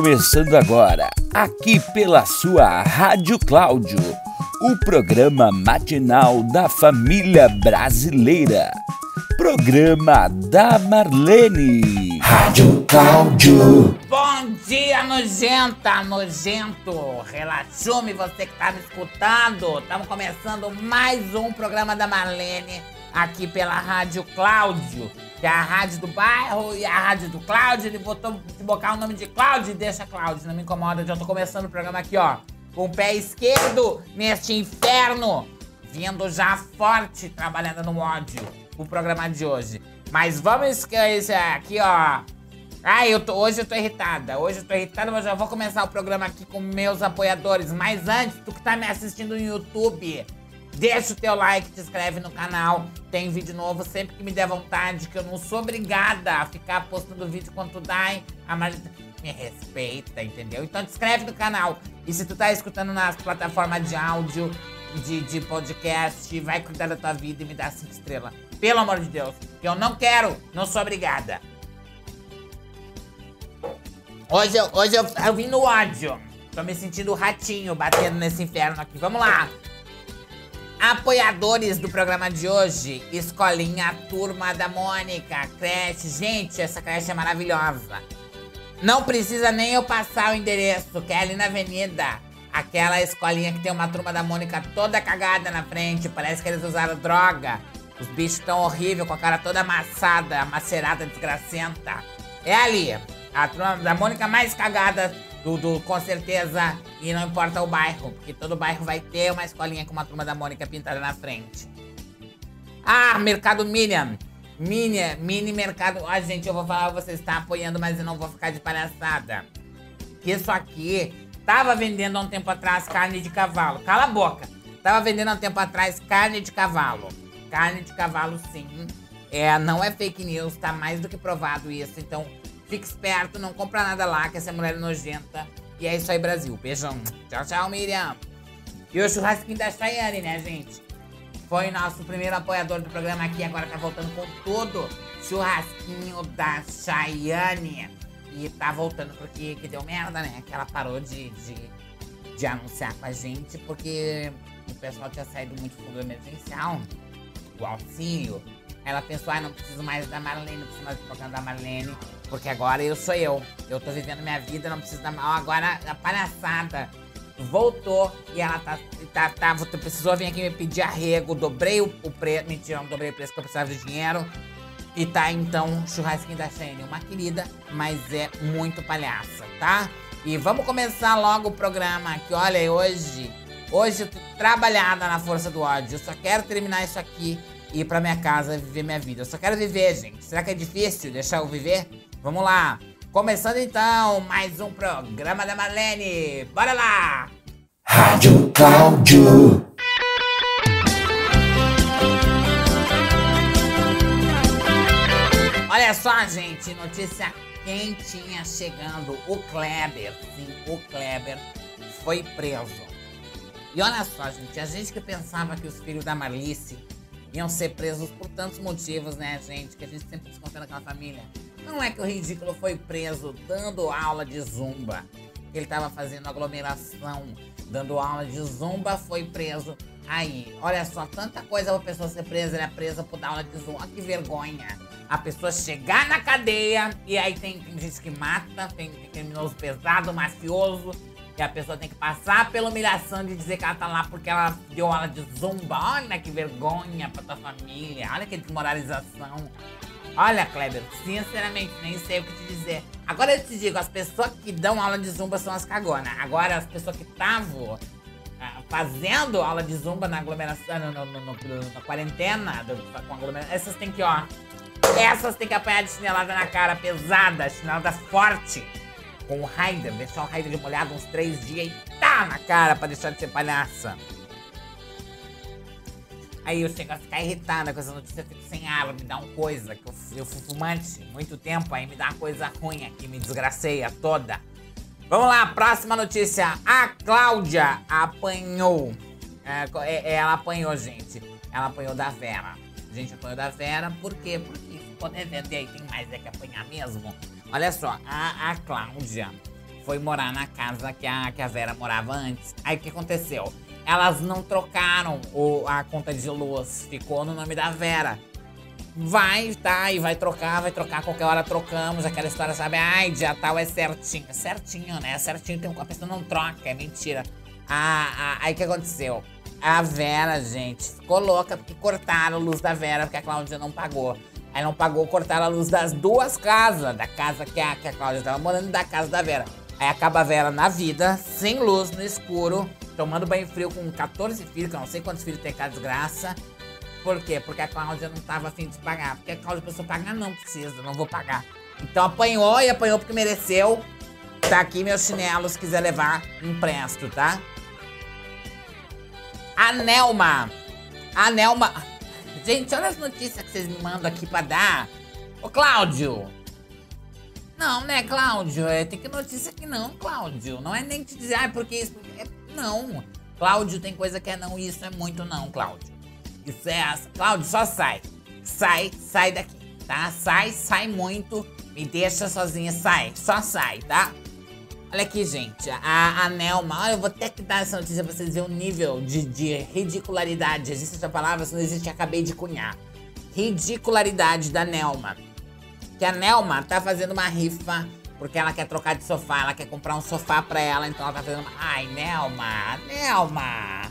começando agora, aqui pela sua Rádio Cláudio, o programa matinal da família brasileira. Programa da Marlene. Rádio Cláudio. Bom dia, nojenta, nojento. Relaxume você que tá me escutando. Estamos começando mais um programa da Marlene aqui pela Rádio Cláudio que é a rádio do bairro e a rádio do Cláudio. Ele botou de bocar o nome de Cláudio e deixa Cláudio, não me incomoda. Já tô começando o programa aqui, ó, com o pé esquerdo neste inferno, vindo já forte, trabalhando no ódio, o programa de hoje. Mas vamos aqui, ó. Ai, eu tô, hoje eu tô irritada. Hoje eu tô irritada, mas já vou começar o programa aqui com meus apoiadores. Mas antes, tu que tá me assistindo no YouTube, Deixa o teu like, te inscreve no canal. Tem vídeo novo sempre que me der vontade, que eu não sou obrigada a ficar postando vídeo quando dá, hein? A Marita me respeita, entendeu? Então te inscreve no canal. E se tu tá escutando nas plataformas de áudio, de, de podcast, vai cuidar da tua vida e me dá cinco estrelas. Pelo amor de Deus. Que eu não quero, não sou obrigada. Hoje eu, hoje eu, eu vim no ódio. Tô me sentindo ratinho batendo nesse inferno aqui. Vamos lá. Apoiadores do programa de hoje, Escolinha Turma da Mônica, creche. Gente, essa creche é maravilhosa. Não precisa nem eu passar o endereço, que é ali na avenida. Aquela escolinha que tem uma turma da Mônica toda cagada na frente. Parece que eles usaram droga. Os bichos estão horríveis, com a cara toda amassada, macerada, desgracenta. É ali. A turma da Mônica mais cagada tudo, com certeza. E não importa o bairro, porque todo bairro vai ter uma escolinha com uma turma da Mônica pintada na frente. Ah, Mercado Minion. Mini, mini mercado. Ah, gente, eu vou falar, você está apoiando, mas eu não vou ficar de palhaçada. Que isso aqui tava vendendo há um tempo atrás carne de cavalo. Cala a boca. Tava vendendo há um tempo atrás carne de cavalo. Carne de cavalo, sim. É, não é fake news, tá mais do que provado isso. Então, Fique esperto, não compra nada lá, que essa mulher é nojenta. E é isso aí, Brasil. Beijão. Tchau, tchau, Miriam. E o churrasquinho da Chayane, né, gente? Foi nosso primeiro apoiador do programa aqui, agora tá voltando com tudo. Churrasquinho da Chayane. E tá voltando porque que deu merda, né? Que ela parou de, de, de anunciar com a gente, porque o pessoal tinha saído muito do fundo emergencial, o auxílio. Ela pensou, ah, não preciso mais da Marlene, não preciso mais do programa da Marlene. Porque agora eu sou eu. Eu tô vivendo minha vida, não preciso da. Agora a palhaçada voltou e ela tá. tá, tá precisou vir aqui me pedir arrego. Dobrei o, o preço. Mentira, não dobrei o preço que eu precisava de dinheiro. E tá então churrasquinho da Shane. Uma querida, mas é muito palhaça, tá? E vamos começar logo o programa que olha, hoje. Hoje eu tô trabalhada na força do ódio. Eu só quero terminar isso aqui ir pra minha casa viver minha vida. Eu só quero viver, gente. Será que é difícil deixar eu viver? Vamos lá. Começando então mais um programa da Marlene. Bora lá! Rádio Cláudio. Olha só, gente, notícia quentinha chegando. O Kleber, sim, o Kleber foi preso. E olha só, gente, a gente que pensava que os filhos da Marlice iam ser presos por tantos motivos, né, gente? Que a gente sempre desconfia naquela família. Não é que o ridículo foi preso dando aula de zumba. Ele estava fazendo aglomeração, dando aula de zumba, foi preso. Aí, olha só, tanta coisa pra pessoa ser presa, ele é presa por dar aula de zumba. Olha que vergonha. A pessoa chegar na cadeia e aí tem, tem gente que mata, tem, tem criminoso pesado, mafioso. E a pessoa tem que passar pela humilhação de dizer que ela tá lá porque ela deu aula de zumba. Olha que vergonha pra tua família. Olha que desmoralização. Olha, Kleber, sinceramente, nem sei o que te dizer. Agora eu te digo, as pessoas que dão aula de zumba são as cagonas. Agora, as pessoas que estavam uh, fazendo aula de zumba na aglomeração, no, no, no, na quarentena, com aglomeração, essas tem que, ó. Essas tem que apanhar de chinelada na cara, pesada, chinelada forte. Com o Raider, deixar o Raider de molhado uns três dias e tá na cara pra deixar de ser palhaça. Aí eu chego a ficar irritada com essa notícia, fico sem ar, me dá uma coisa, que eu, eu fui fumante muito tempo, aí me dá uma coisa ruim aqui, me desgraceia toda. Vamos lá, próxima notícia. A Cláudia apanhou. É, é, ela apanhou, gente. Ela apanhou da Vera. Gente, apanhou da Vera, por quê? Porque ficou devendo e aí tem mais é que apanhar mesmo. Olha só, a, a Cláudia foi morar na casa que a, que a Vera morava antes. Aí o que aconteceu? Elas não trocaram o, a conta de luz, ficou no nome da Vera. Vai, tá, e vai trocar, vai trocar, qualquer hora trocamos. Aquela história, sabe? Ai, dia tal é certinho. Certinho, né? É certinho, tem, a pessoa não troca, é mentira. Ah, ah, aí o que aconteceu? A Vera, gente, ficou louca porque cortaram a luz da Vera porque a Cláudia não pagou. Aí não pagou, cortaram a luz das duas casas. Da casa que a, que a Cláudia tava morando e da casa da Vera. Aí acaba a Vera na vida, sem luz, no escuro, tomando banho frio com 14 filhos, que eu não sei quantos filhos tem com a desgraça. Por quê? Porque a Cláudia não tava afim de pagar. Porque a Cláudia pensou, pagar não precisa, não vou pagar. Então apanhou e apanhou porque mereceu. Tá aqui meus chinelos, se quiser levar, empresto, tá? A Nelma. A Nelma. Gente, olha as notícias que vocês me mandam aqui pra dar. Ô, Cláudio. Não, né, Cláudio? É, tem que notícia que não, Cláudio. Não é nem te dizer, ah, porque isso. É, não. Cláudio, tem coisa que é não, isso é muito não, Cláudio. Isso é. Cláudio, só sai. Sai, sai daqui, tá? Sai, sai muito. Me deixa sozinha, sai. Só sai, tá? Olha aqui, gente. A, a Nelma. Olha, eu vou ter que dar essa notícia pra vocês verem o nível de, de ridicularidade. Existe essa palavra? Se não existe, acabei de cunhar. Ridicularidade da Nelma. Que a Nelma tá fazendo uma rifa porque ela quer trocar de sofá, ela quer comprar um sofá pra ela, então ela tá fazendo uma... Ai, Nelma, Nelma.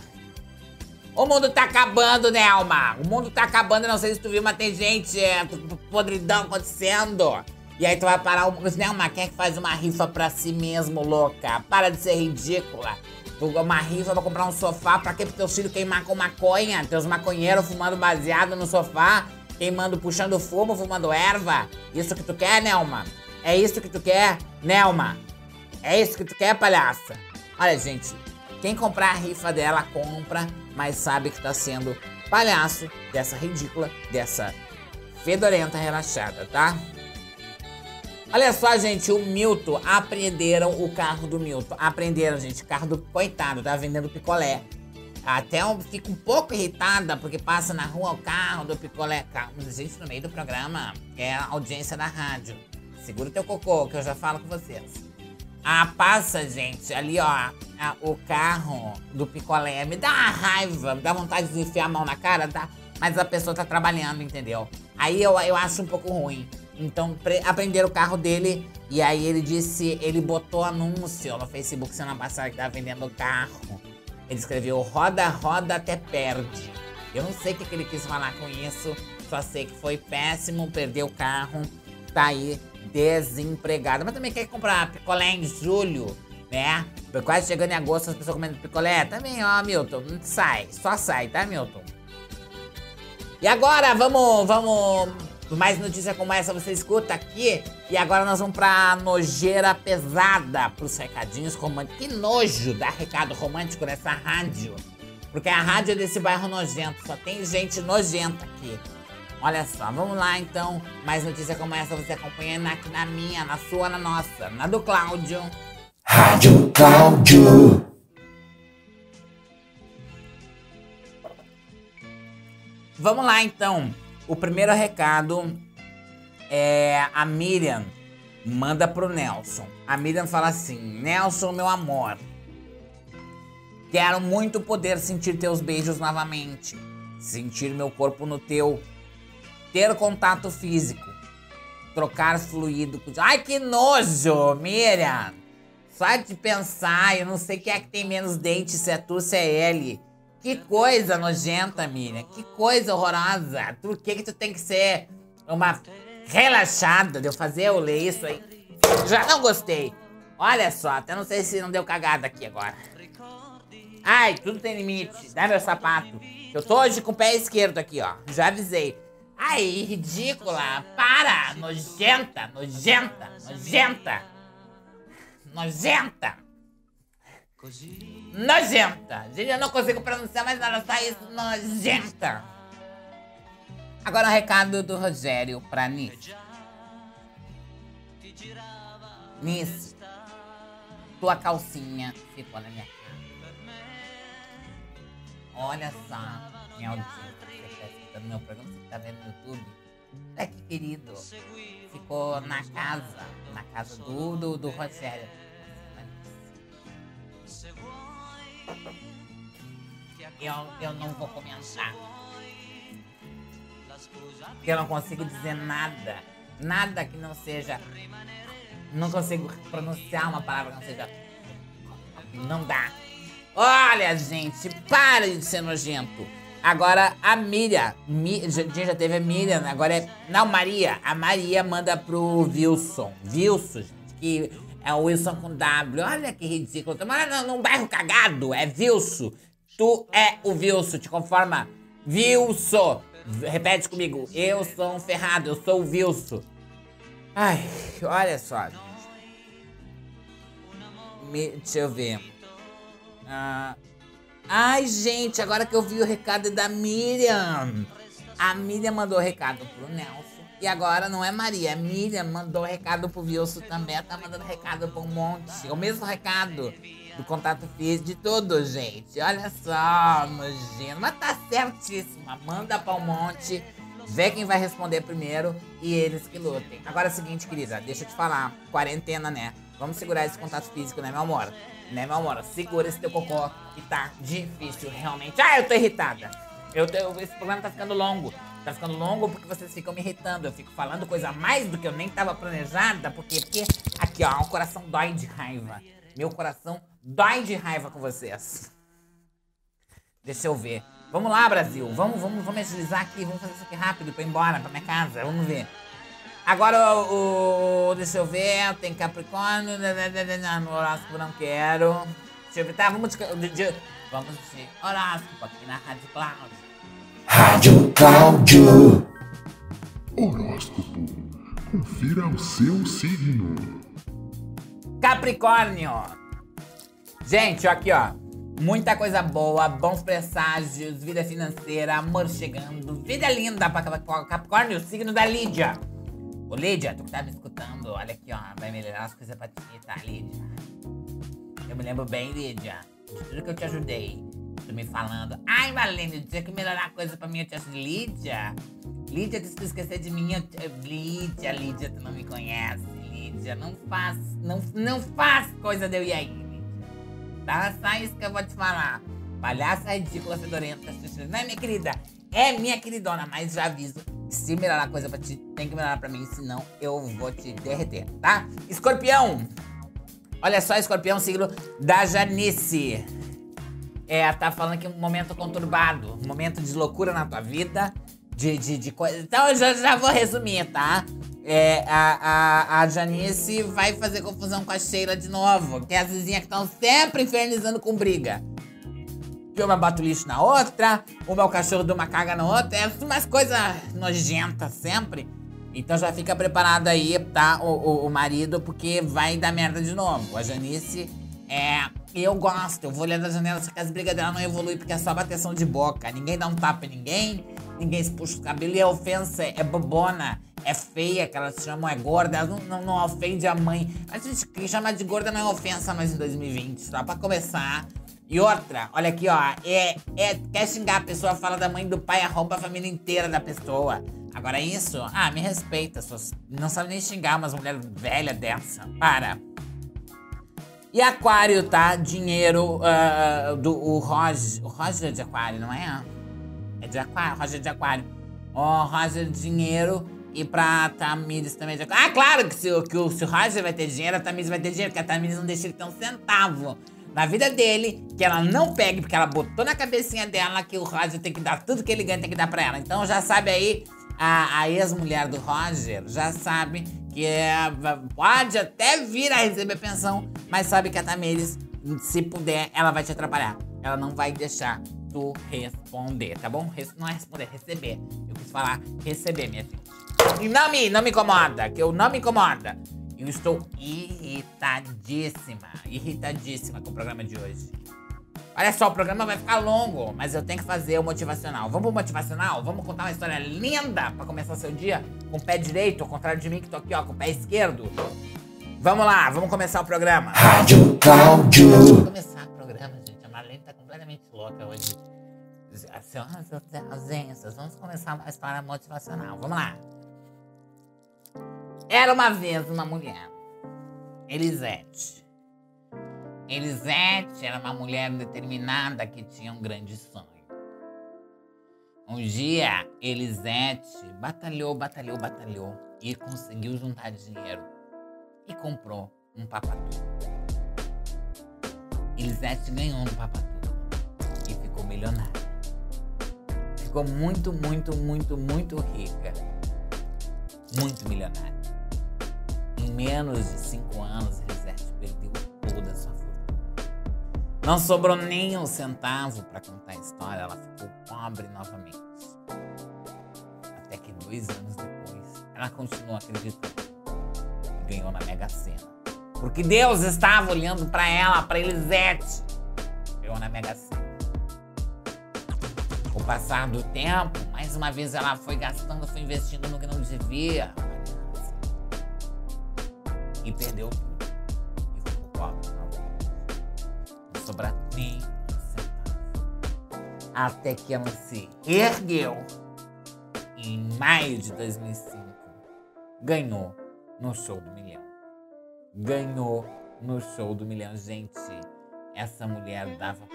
O mundo tá acabando, Nelma. O mundo tá acabando, não sei se tu viu, mas tem gente, é, podridão acontecendo. E aí tu vai parar o. Nelma, quem é que faz uma rifa pra si mesmo, louca? Para de ser ridícula. Uma rifa pra comprar um sofá, pra quê? Pro teus filhos queimar com maconha, teus maconheiros fumando baseado no sofá, queimando, puxando fumo, fumando erva. Isso que tu quer, Nelma? É isso que tu quer, Nelma? É isso que tu quer, palhaça? Olha, gente, quem comprar a rifa dela, compra, mas sabe que tá sendo palhaço dessa ridícula, dessa fedorenta relaxada, tá? Olha só, gente, o Milton, apreenderam o carro do Milton. Apreenderam, gente, o carro do coitado, tá vendendo picolé. Até eu fico um pouco irritada, porque passa na rua o carro do picolé. Carro, gente, no meio do programa, é a audiência da rádio. Segura teu cocô, que eu já falo com vocês. Ah, passa, gente, ali, ó, o carro do picolé. Me dá uma raiva, me dá vontade de enfiar a mão na cara, tá? Mas a pessoa tá trabalhando, entendeu? Aí eu, eu acho um pouco ruim. Então aprenderam o carro dele e aí ele disse, ele botou anúncio no Facebook semana passada que tava vendendo o carro. Ele escreveu roda, roda até perde. Eu não sei o que, que ele quis falar com isso, só sei que foi péssimo, perdeu o carro, tá aí desempregado. Mas também quer comprar picolé em julho, né? Quase chegando em agosto, as pessoas comendo picolé. Também, ó, Milton, sai, só sai, tá, Milton? E agora, vamos, vamos mais notícia como essa você escuta aqui. E agora nós vamos pra nojeira pesada, pros recadinhos românticos. Que nojo dar recado romântico nessa rádio. Porque a rádio é desse bairro nojento, só tem gente nojenta aqui. Olha só, vamos lá então. Mais notícia como essa você acompanhando aqui na minha, na sua, na nossa, na do Cláudio. Rádio Cláudio. Vamos lá então. O primeiro recado é a Miriam manda pro Nelson. A Miriam fala assim: Nelson, meu amor, quero muito poder sentir teus beijos novamente, sentir meu corpo no teu, ter contato físico, trocar fluido. Ai, que nojo, Miriam! Só de pensar, eu não sei quem é que tem menos dente, se é tu, se é ele. Que coisa nojenta, Miriam. Que coisa horrorosa. Por que que tu tem que ser uma relaxada de eu fazer eu ler isso aí? Já não gostei. Olha só, até não sei se não deu cagada aqui agora. Ai, tudo tem limite. Dá meu sapato. Eu tô hoje com o pé esquerdo aqui, ó. Já avisei. Ai, ridícula. Para. Nojenta, nojenta, nojenta. Nojenta. Nojenta. Gente, eu não consigo pronunciar mais nada, só isso. Nojenta. Agora o recado do Rogério pra Nice. Nice, tua calcinha ficou na minha cara. Olha só, minha audiência, você tá escutando meu programa, você tá vendo no YouTube. É que querido, ficou na casa, na casa do, do, do Rogério Eu, eu não vou comentar. Porque eu não consigo dizer nada. Nada que não seja. Não consigo pronunciar uma palavra que não seja. Não dá. Olha, gente, para de ser nojento. Agora a Miriam. Mi, já, já teve a Miriam, agora é. Não, Maria. A Maria manda pro Wilson. Wilson, gente, que é Wilson com W. Olha que ridículo. Mora num bairro cagado. É Wilson. Tu é o Wilson, te conforma? Wilson. Repete comigo. Eu sou um ferrado, eu sou o Wilson. Ai, olha só. Me, deixa eu ver. Ah, ai, gente, agora que eu vi o recado da Miriam. A Miriam mandou o recado pro Nelson. E agora não é Maria, é Miriam mandou recado pro Wilson também. Ela tá mandando recado pra um monte. O mesmo recado do contato físico de tudo, gente. Olha só, nojento. Mas tá certíssima. Manda pra um monte. Vê quem vai responder primeiro e eles que lutem. Agora é o seguinte, querida, deixa eu te falar. Quarentena, né? Vamos segurar esse contato físico, né, meu amor? Né, meu amor? Segura esse teu cocô que tá difícil, realmente. Ah, eu tô irritada. Eu tô, esse programa tá ficando longo. Tá ficando longo porque vocês ficam me irritando. Eu fico falando coisa a mais do que eu nem tava planejada. Porque, porque aqui, ó, o coração dói de raiva. Meu coração dói de raiva com vocês. Deixa eu ver. Vamos lá, Brasil. Vamos, vamos, vamos agilizar aqui. Vamos fazer isso aqui rápido pra ir embora pra minha casa. Vamos ver. Agora o. o deixa eu ver. Tem Capricórnio. No horóscopo não quero. Deixa eu ver. Tá, vamos de. de, de vamos de horóscopo aqui na Rádio Cláudio. Rádio Cláudio. Horóscopo. Confira o seu signo. Capricórnio. Gente, aqui ó. Muita coisa boa, bons presságios, vida financeira, amor chegando, vida linda pra Capricórnio, signo da Lídia. Ô Lídia, tu que tá me escutando, olha aqui ó, vai melhorar as coisas pra ti, tá Lídia? Eu me lembro bem, Lídia, de tudo que eu te ajudei. Tu me falando, ai Marlene, tinha que melhorar a coisa pra te ajudei. Lídia, Lídia, se tu esquecer de mim. Lídia, Lídia, tu não me conhece, Lídia, não faz, não, não faz coisa de eu ir aí. Tá? Só isso que eu vou te falar. Palhaça ridícula, fedorenta. Não é minha querida? É minha queridona, mas já aviso. Se melhorar a coisa pra ti, tem que melhorar pra mim, senão eu vou te derreter, tá? Escorpião! Olha só, escorpião, signo da Janice. É, tá falando que é um momento conturbado, um momento de loucura na tua vida, de, de, de coisa. Então eu já, já vou resumir, tá? É, a, a, a Janice vai fazer confusão com a Sheila de novo. Que é as vizinhas que estão sempre infernizando com briga. Que uma bota o lixo na outra, uma o cachorro de uma caga na outra. É umas coisas nojentas sempre. Então já fica preparado aí, tá? O, o, o, marido, porque vai dar merda de novo. A Janice é. Eu gosto, eu vou olhar da janela, só que as brigas dela não evoluem, porque é só bateção de boca. Ninguém dá um tapa em ninguém, ninguém se puxa o cabelo e a ofensa é bobona é feia, que elas chamam é gorda, elas não, não, não ofende a mãe. A gente que chama de gorda não é ofensa mais em 2020, só pra começar. E outra, olha aqui, ó, é, é, quer xingar a pessoa, fala da mãe do pai, arromba a família inteira da pessoa. Agora isso, ah, me respeita, suas, não sabe nem xingar umas mulher velha dessa, para. E aquário, tá? Dinheiro uh, do o Roger, o Roger é de aquário, não é? É de aquário, Roger é de aquário. Ó, oh, Roger, dinheiro e pra Tamires também. Ah, claro que se, que o, se o Roger vai ter dinheiro, a Tamires vai ter dinheiro, porque a Tamires não deixa ele ter um centavo na vida dele, que ela não pegue, porque ela botou na cabecinha dela que o Roger tem que dar tudo que ele ganha, tem que dar pra ela. Então já sabe aí, a, a ex-mulher do Roger já sabe que é, pode até vir a receber pensão, mas sabe que a Tamires, se puder, ela vai te atrapalhar. Ela não vai deixar tu responder, tá bom? Não é responder, receber. Eu quis falar receber, minha filha. E não me, não me incomoda, que eu não me incomoda. Eu estou irritadíssima, irritadíssima com o programa de hoje. Olha só, o programa vai ficar longo, mas eu tenho que fazer o motivacional. Vamos pro motivacional? Vamos contar uma história linda pra começar seu dia com o pé direito, ao contrário de mim que tô aqui, ó, com o pé esquerdo. Vamos lá, vamos começar o programa. Rádio Cláudio. Vamos começar o programa, gente. A Marlene tá completamente louca hoje. Senhoras e ausências, vamos começar a história motivacional. Vamos lá. Era uma vez uma mulher, Elisete. Elisete era uma mulher determinada que tinha um grande sonho. Um dia, Elisete batalhou, batalhou, batalhou e conseguiu juntar dinheiro e comprou um papatu. Elisete ganhou um papatu e ficou milionária. Ficou muito, muito, muito, muito rica. Muito milionária. Em menos de cinco anos, Elisete perdeu não sobrou nem um centavo para contar a história, ela ficou pobre novamente. Até que dois anos depois, ela continuou acreditando e ganhou na Mega Sena. Porque Deus estava olhando para ela, para Elisete. Ganhou na Mega Sena. Com o passar do tempo, mais uma vez ela foi gastando, foi investindo no que não devia. E perdeu tudo. sobrar nem Até que ela se ergueu em maio de 2005 ganhou no show do milhão. Ganhou no show do milhão. Gente, essa mulher dava.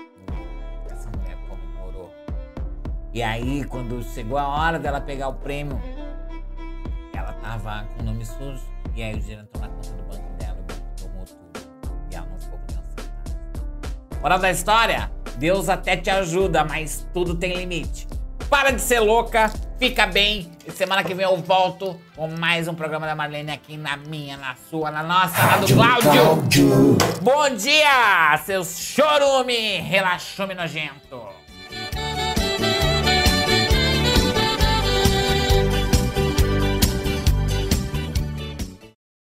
Essa mulher comemorou. E aí, quando chegou a hora dela pegar o prêmio, ela tava com o nome sujo. E aí o entrou na conta do banco Moral da história? Deus até te ajuda, mas tudo tem limite. Para de ser louca, fica bem. E semana que vem eu volto com mais um programa da Marlene aqui na minha, na sua, na nossa, na do Cláudio. Bom dia, seus chorume, relaxume nojento.